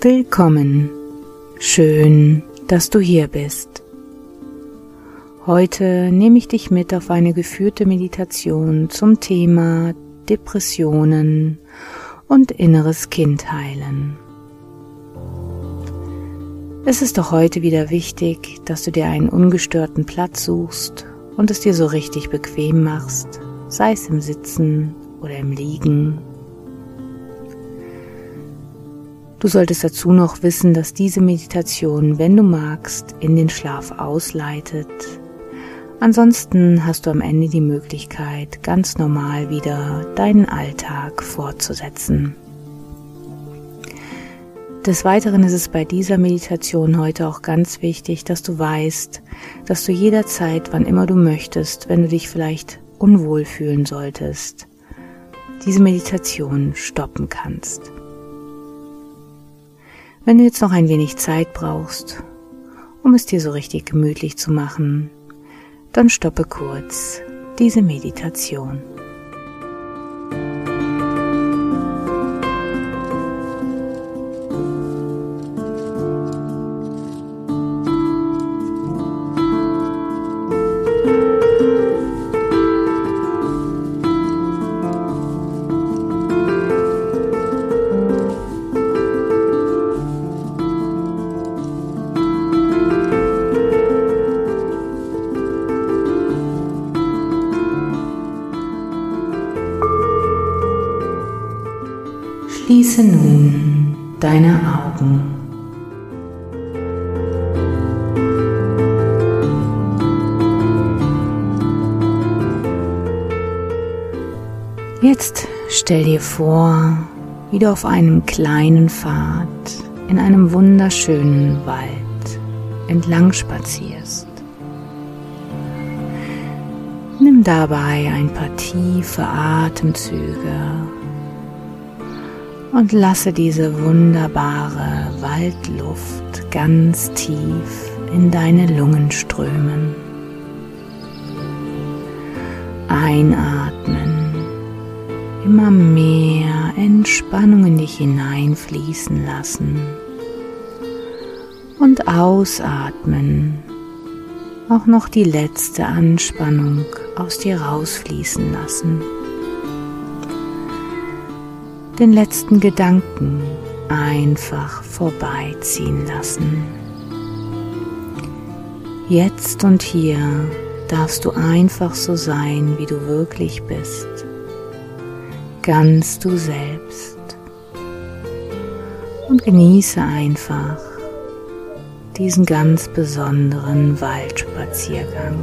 Willkommen. Schön, dass du hier bist. Heute nehme ich dich mit auf eine geführte Meditation zum Thema Depressionen und inneres Kind heilen. Es ist doch heute wieder wichtig, dass du dir einen ungestörten Platz suchst und es dir so richtig bequem machst, sei es im Sitzen oder im Liegen. Du solltest dazu noch wissen, dass diese Meditation, wenn du magst, in den Schlaf ausleitet. Ansonsten hast du am Ende die Möglichkeit, ganz normal wieder deinen Alltag fortzusetzen. Des Weiteren ist es bei dieser Meditation heute auch ganz wichtig, dass du weißt, dass du jederzeit, wann immer du möchtest, wenn du dich vielleicht unwohl fühlen solltest, diese Meditation stoppen kannst. Wenn du jetzt noch ein wenig Zeit brauchst, um es dir so richtig gemütlich zu machen, dann stoppe kurz diese Meditation. Schließe nun deine Augen. Jetzt stell dir vor, wie du auf einem kleinen Pfad in einem wunderschönen Wald entlang spazierst. Nimm dabei ein paar tiefe Atemzüge und lasse diese wunderbare Waldluft ganz tief in deine Lungen strömen. Einatmen, immer mehr Entspannung in dich hineinfließen lassen. Und ausatmen, auch noch die letzte Anspannung aus dir rausfließen lassen den letzten Gedanken einfach vorbeiziehen lassen. Jetzt und hier darfst du einfach so sein, wie du wirklich bist, ganz du selbst. Und genieße einfach diesen ganz besonderen Waldspaziergang.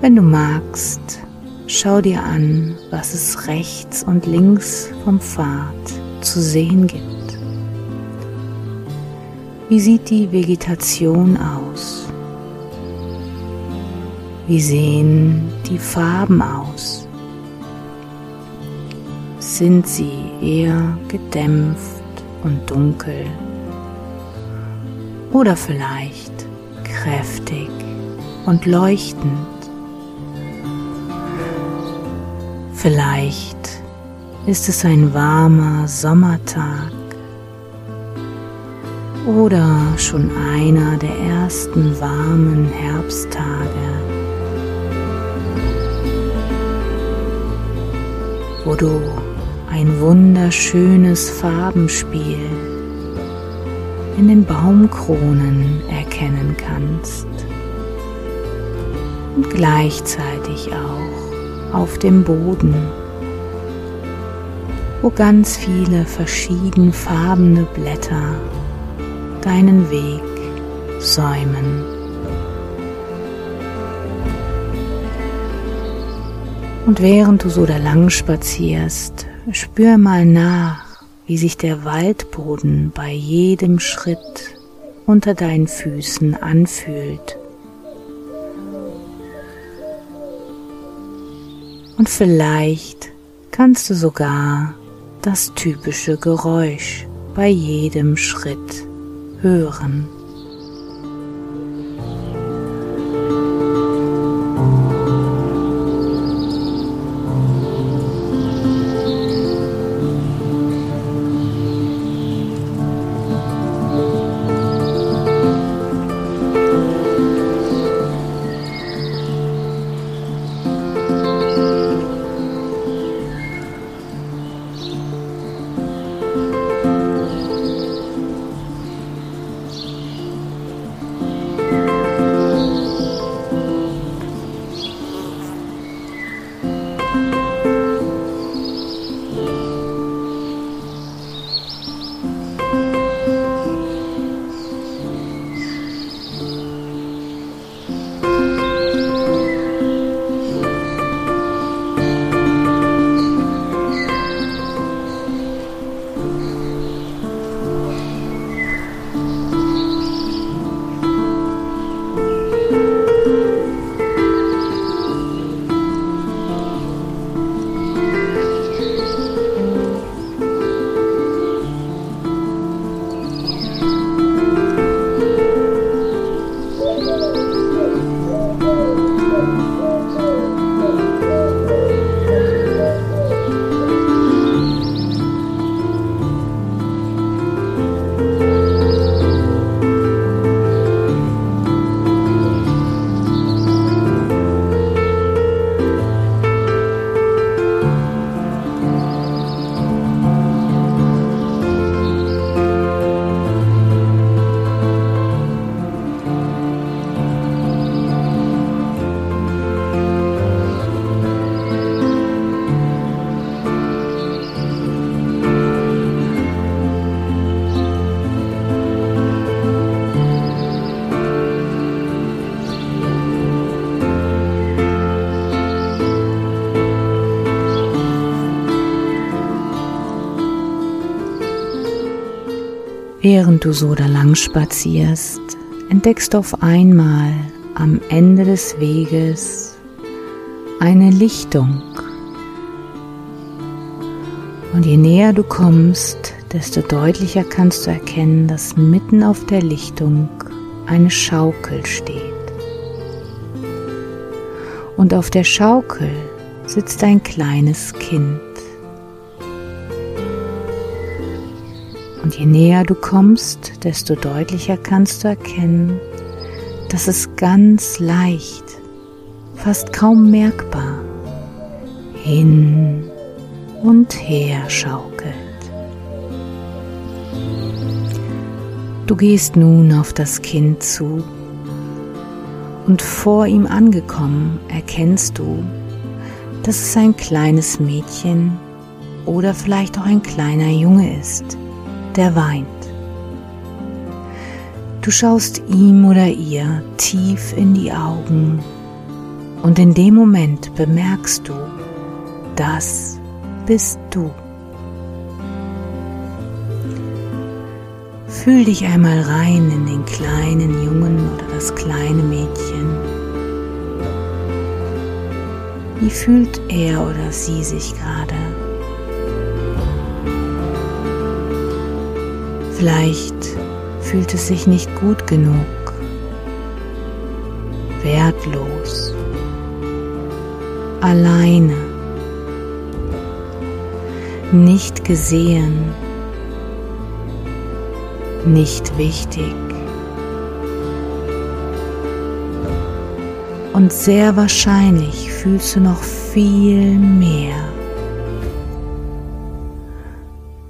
Wenn du magst, Schau dir an, was es rechts und links vom Pfad zu sehen gibt. Wie sieht die Vegetation aus? Wie sehen die Farben aus? Sind sie eher gedämpft und dunkel oder vielleicht kräftig und leuchtend? Vielleicht ist es ein warmer Sommertag oder schon einer der ersten warmen Herbsttage, wo du ein wunderschönes Farbenspiel in den Baumkronen erkennen kannst und gleichzeitig auch auf dem Boden, wo ganz viele verschiedenfarbene Blätter deinen Weg säumen. Und während du so da lang spazierst, spür mal nach, wie sich der Waldboden bei jedem Schritt unter deinen Füßen anfühlt. Und vielleicht kannst du sogar das typische Geräusch bei jedem Schritt hören. Während du so da lang spazierst, entdeckst du auf einmal am Ende des Weges eine Lichtung. Und je näher du kommst, desto deutlicher kannst du erkennen, dass mitten auf der Lichtung eine Schaukel steht. Und auf der Schaukel sitzt ein kleines Kind. Und je näher du kommst, desto deutlicher kannst du erkennen, dass es ganz leicht, fast kaum merkbar, hin und her schaukelt. Du gehst nun auf das Kind zu und vor ihm angekommen erkennst du, dass es ein kleines Mädchen oder vielleicht auch ein kleiner Junge ist der weint. Du schaust ihm oder ihr tief in die Augen und in dem Moment bemerkst du, das bist du. Fühl dich einmal rein in den kleinen Jungen oder das kleine Mädchen. Wie fühlt er oder sie sich gerade? Vielleicht fühlt es sich nicht gut genug, wertlos, alleine, nicht gesehen, nicht wichtig. Und sehr wahrscheinlich fühlst du noch viel mehr.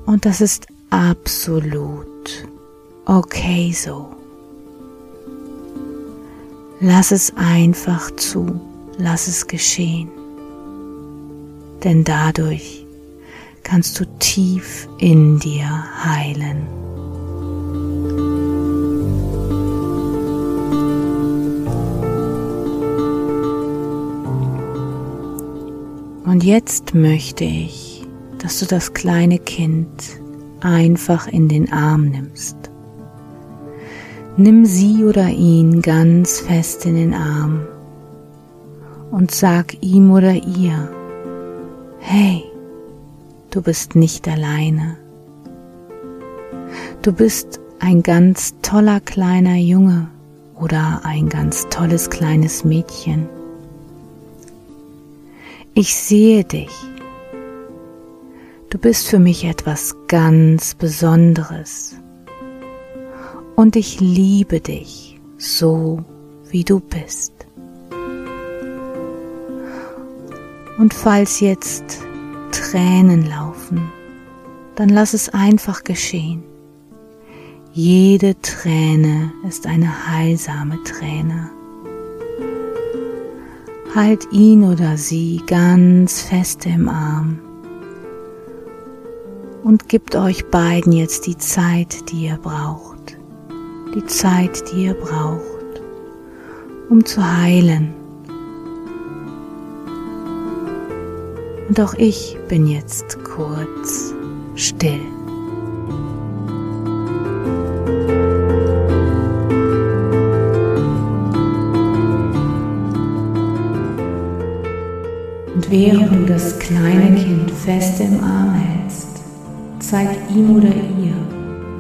Und das ist absolut okay so. Lass es einfach zu, lass es geschehen, denn dadurch kannst du tief in dir heilen. Und jetzt möchte ich, dass du das kleine Kind einfach in den Arm nimmst. Nimm sie oder ihn ganz fest in den Arm und sag ihm oder ihr, hey, du bist nicht alleine. Du bist ein ganz toller kleiner Junge oder ein ganz tolles kleines Mädchen. Ich sehe dich Du bist für mich etwas ganz Besonderes. Und ich liebe dich so, wie du bist. Und falls jetzt Tränen laufen, dann lass es einfach geschehen. Jede Träne ist eine heilsame Träne. Halt ihn oder sie ganz fest im Arm und gibt euch beiden jetzt die Zeit, die ihr braucht. Die Zeit, die ihr braucht, um zu heilen. Und auch ich bin jetzt kurz still. Und während du das kleine Kind fest im Arm hältst, Zeig ihm oder ihr,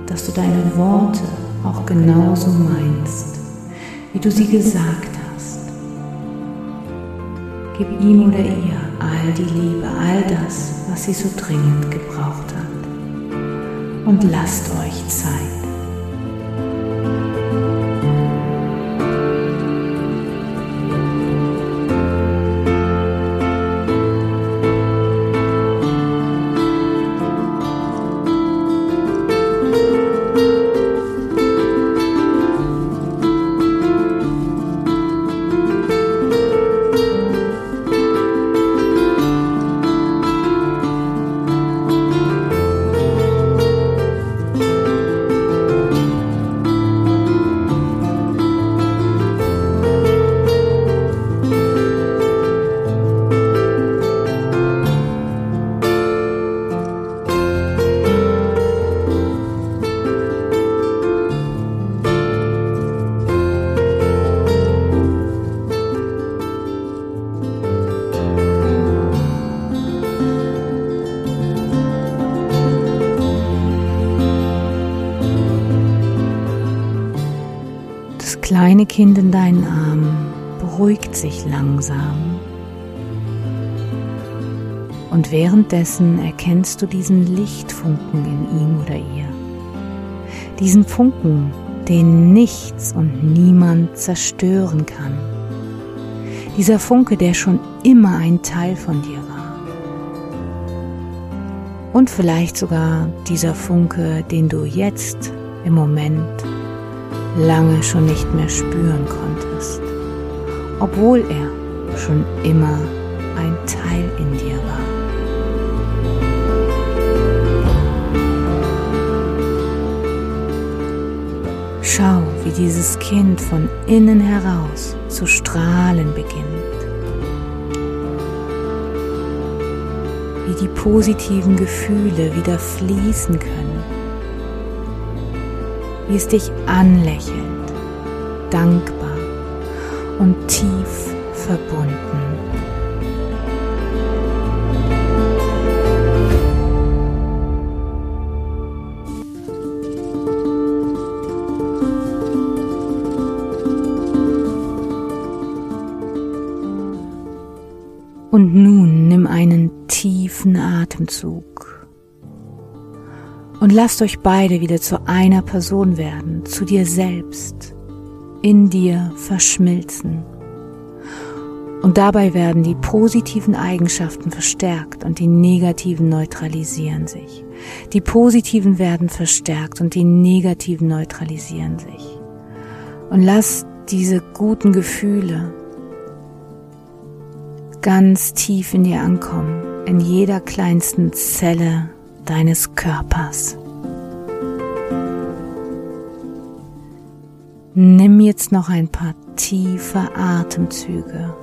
dass du deine Worte auch genauso meinst, wie du sie gesagt hast. Gib ihm oder ihr all die Liebe, all das, was sie so dringend gebraucht hat. Und lasst euch Zeit. Kind in deinen Armen beruhigt sich langsam. Und währenddessen erkennst du diesen Lichtfunken in ihm oder ihr. Diesen Funken, den nichts und niemand zerstören kann. Dieser Funke, der schon immer ein Teil von dir war. Und vielleicht sogar dieser Funke, den du jetzt im Moment lange schon nicht mehr spüren konntest, obwohl er schon immer ein Teil in dir war. Schau, wie dieses Kind von innen heraus zu strahlen beginnt. Wie die positiven Gefühle wieder fließen können. Es dich anlächelt, dankbar und tief verbunden. Und nun nimm einen tiefen Atemzug und lasst euch beide wieder zu einer Person werden, zu dir selbst, in dir verschmilzen. Und dabei werden die positiven Eigenschaften verstärkt und die negativen neutralisieren sich. Die positiven werden verstärkt und die negativen neutralisieren sich. Und lass diese guten Gefühle ganz tief in dir ankommen, in jeder kleinsten Zelle deines Körpers. Nimm jetzt noch ein paar tiefe Atemzüge.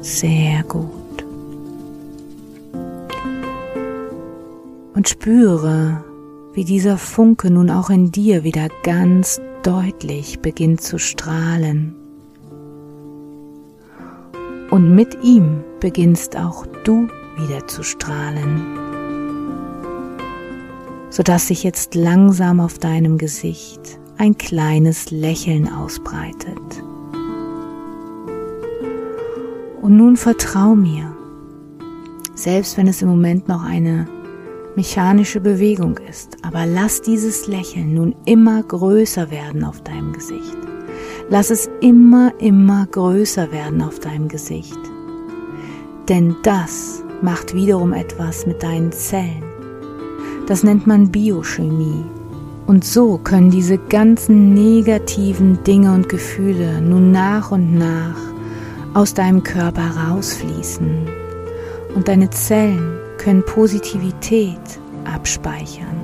Sehr gut. Und spüre, wie dieser Funke nun auch in dir wieder ganz deutlich beginnt zu strahlen und mit ihm beginnst auch du wieder zu strahlen, sodass sich jetzt langsam auf deinem Gesicht ein kleines Lächeln ausbreitet. Und nun vertrau mir, selbst wenn es im Moment noch eine mechanische Bewegung ist, aber lass dieses Lächeln nun immer größer werden auf deinem Gesicht. Lass es immer, immer größer werden auf deinem Gesicht. Denn das macht wiederum etwas mit deinen Zellen. Das nennt man Biochemie. Und so können diese ganzen negativen Dinge und Gefühle nun nach und nach aus deinem Körper rausfließen. Und deine Zellen können Positivität abspeichern.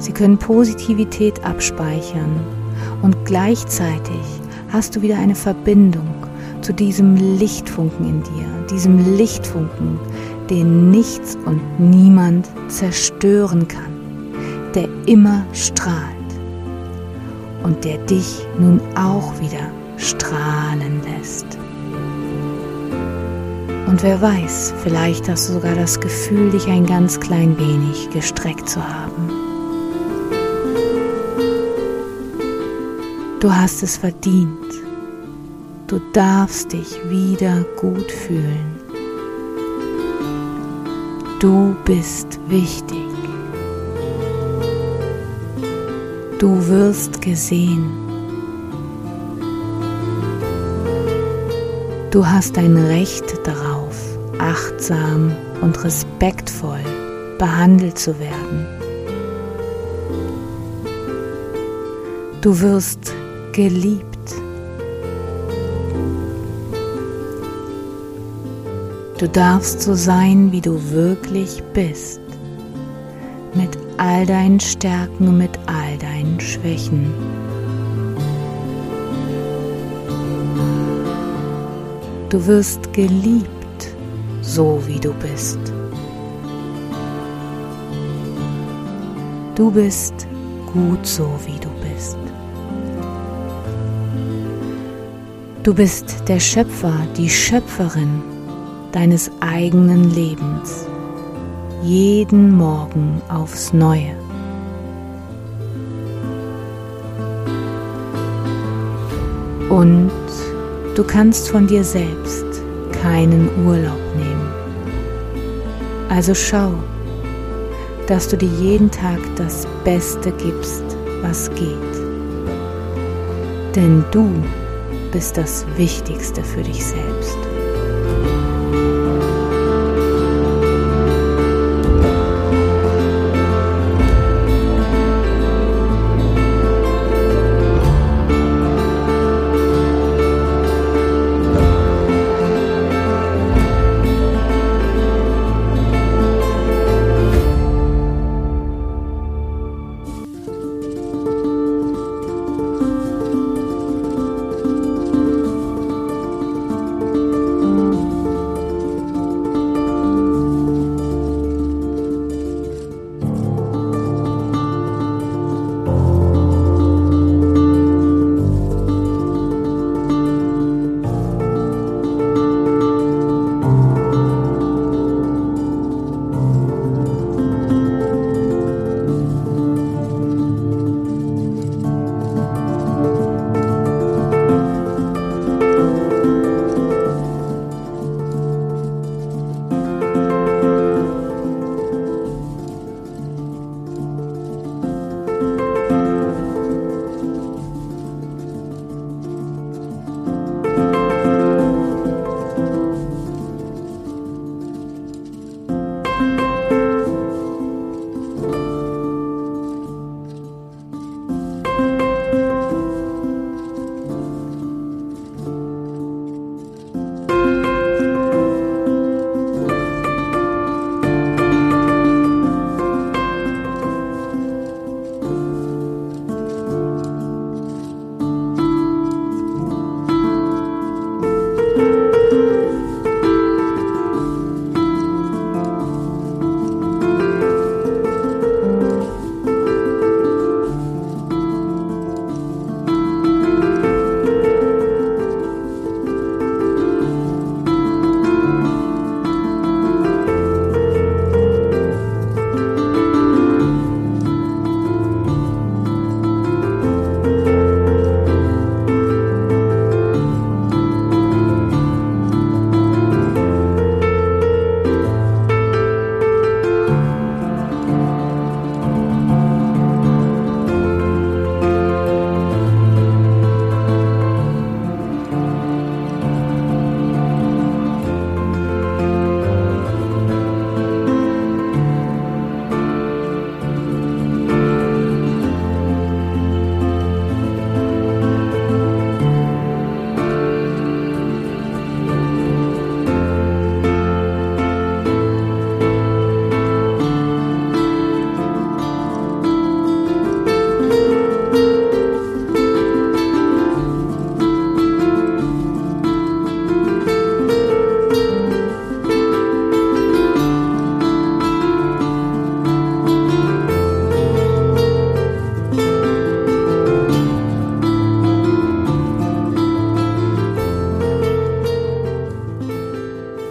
Sie können Positivität abspeichern und gleichzeitig hast du wieder eine Verbindung zu diesem Lichtfunken in dir, diesem Lichtfunken, den nichts und niemand zerstören kann, der immer strahlt und der dich nun auch wieder strahlen lässt. Und wer weiß, vielleicht hast du sogar das Gefühl, dich ein ganz klein wenig gestreckt zu haben. Du hast es verdient. Du darfst dich wieder gut fühlen. Du bist wichtig. Du wirst gesehen. Du hast ein Recht darauf, achtsam und respektvoll behandelt zu werden. Du wirst geliebt. Du darfst so sein, wie du wirklich bist, mit all deinen Stärken und mit all deinen Schwächen. Du wirst geliebt, so wie du bist. Du bist gut so, wie du bist. Du bist der Schöpfer, die Schöpferin deines eigenen Lebens, jeden Morgen aufs neue. Und du kannst von dir selbst keinen Urlaub nehmen. Also schau, dass du dir jeden Tag das Beste gibst, was geht. Denn du bist das Wichtigste für dich selbst.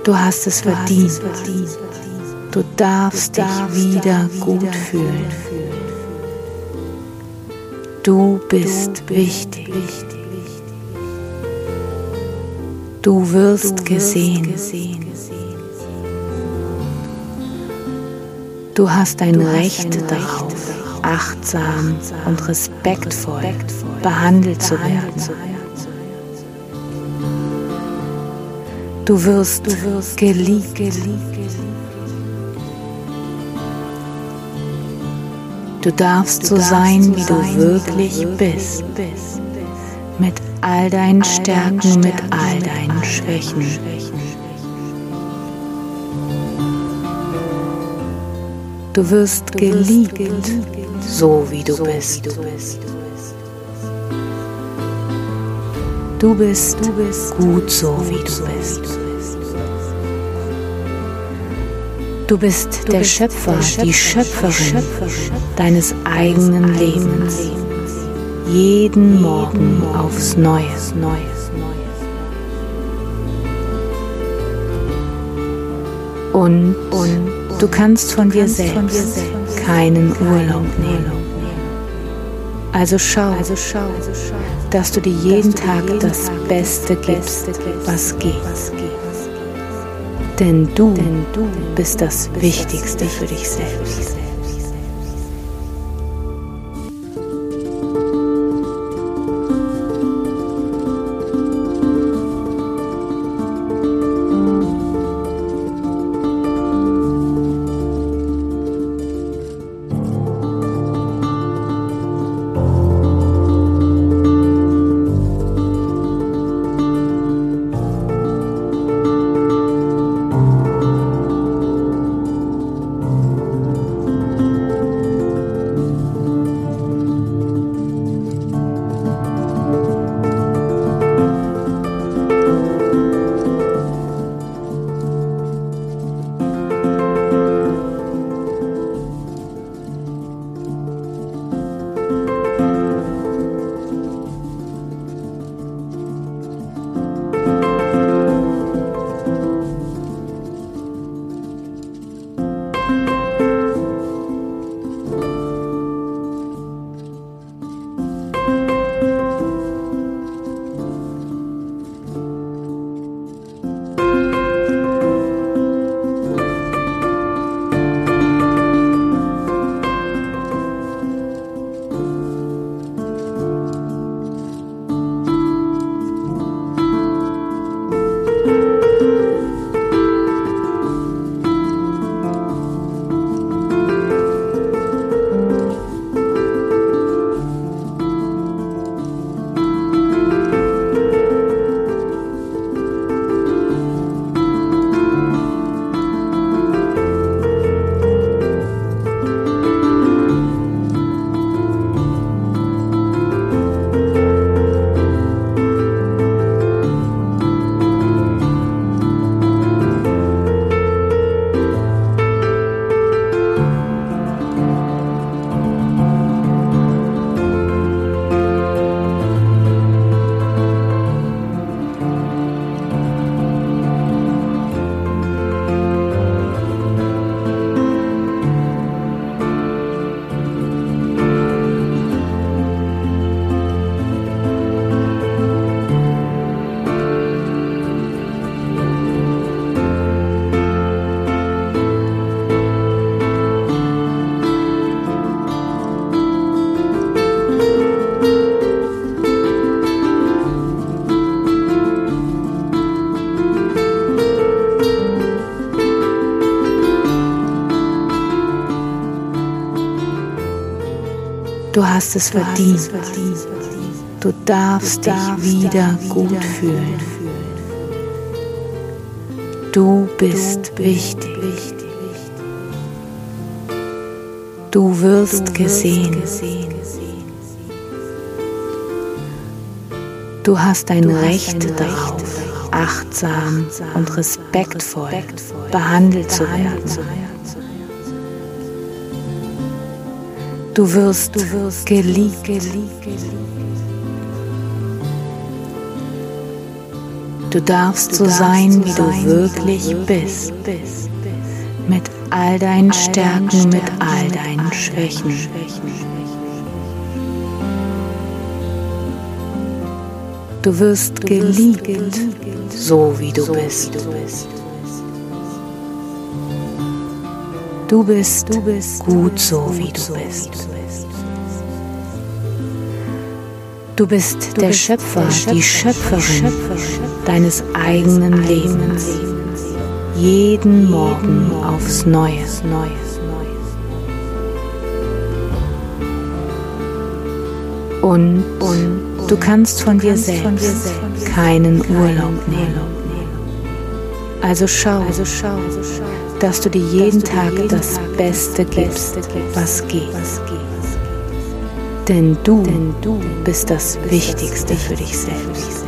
Du hast es verdient. Du darfst dich wieder gut fühlen. Du bist wichtig. Du wirst gesehen. Du hast ein Recht darauf, achtsam und respektvoll behandelt zu werden. Du wirst, du wirst geliebt. geliebt. Du darfst so sein, wie du wirklich bist. Mit all deinen Stärken, mit all deinen Schwächen. Du wirst geliebt, so wie du bist. Du bist, du bist gut so, wie du bist. Du bist du der bist Schöpfer, der Schöpfer, die Schöpferin, Schöpferin deines eigenen Lebens. Jeden Morgen aufs Neue. Neues, Und, und du kannst von dir selbst keinen Urlaub nehmen. Also schau, also schau, dass du dir jeden Tag das Beste gibst, was geht. Denn du bist das Wichtigste für dich selbst. Du hast es verdient. Du darfst dich wieder gut fühlen. Du bist wichtig. Du wirst gesehen. Du hast ein Recht darauf, achtsam und respektvoll behandelt zu werden. Du wirst, du wirst geliebt. Du darfst so sein, wie du wirklich bist. Mit all deinen Stärken, mit all deinen Schwächen. Du wirst geliebt, so wie du bist. Du bist, du bist gut so, wie du bist. Du bist der Schöpfer, die Schöpferin deines eigenen Lebens. Jeden Morgen aufs Neue. Und, und du kannst von dir selbst keinen Urlaub nehmen. Also schau, also schau, dass du dir jeden Tag das Beste gibst, was geht. Denn du bist das Wichtigste für dich selbst.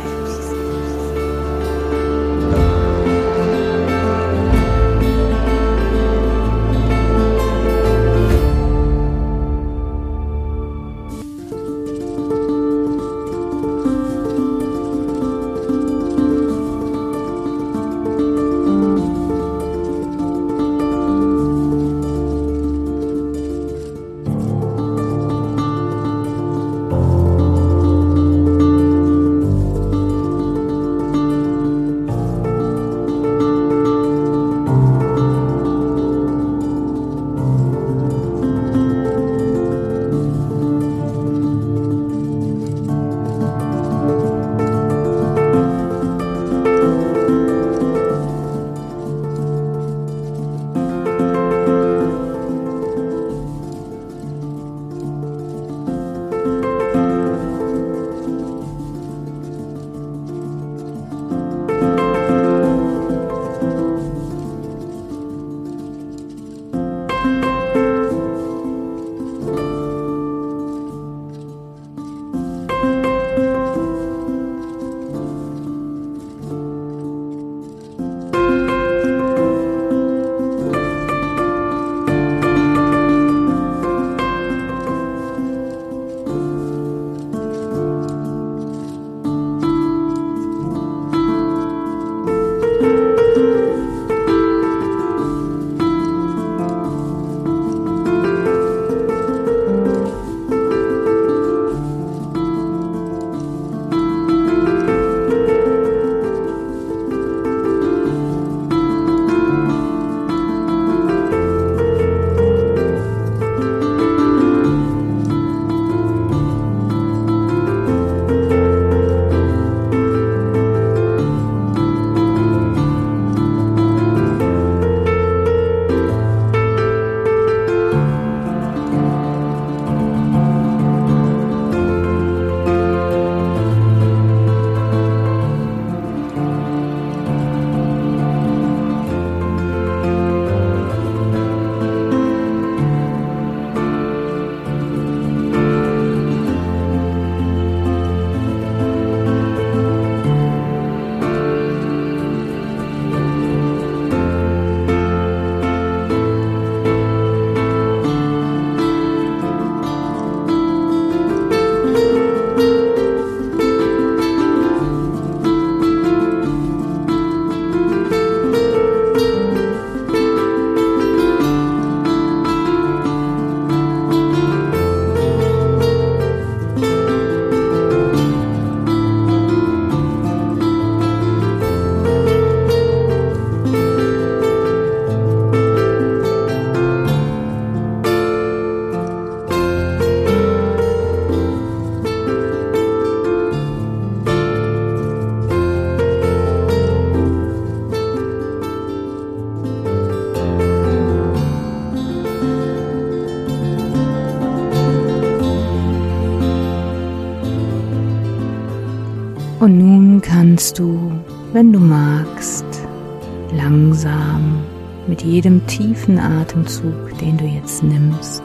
Jedem tiefen Atemzug, den du jetzt nimmst,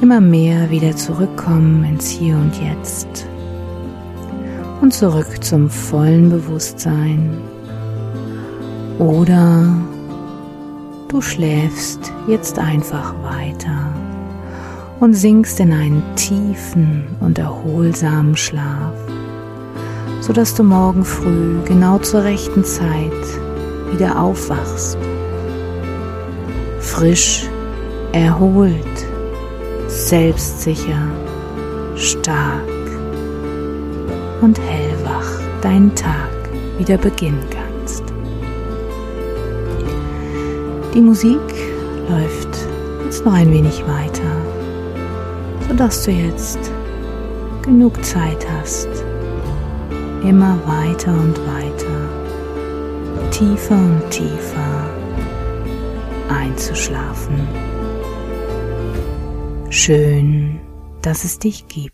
immer mehr wieder zurückkommen ins Hier und Jetzt und zurück zum vollen Bewusstsein. Oder du schläfst jetzt einfach weiter und sinkst in einen tiefen und erholsamen Schlaf sodass du morgen früh genau zur rechten Zeit wieder aufwachst. Frisch, erholt, selbstsicher, stark und hellwach deinen Tag wieder beginnen kannst. Die Musik läuft jetzt noch ein wenig weiter, sodass du jetzt genug Zeit hast, immer weiter und weiter, tiefer und tiefer einzuschlafen. Schön, dass es dich gibt.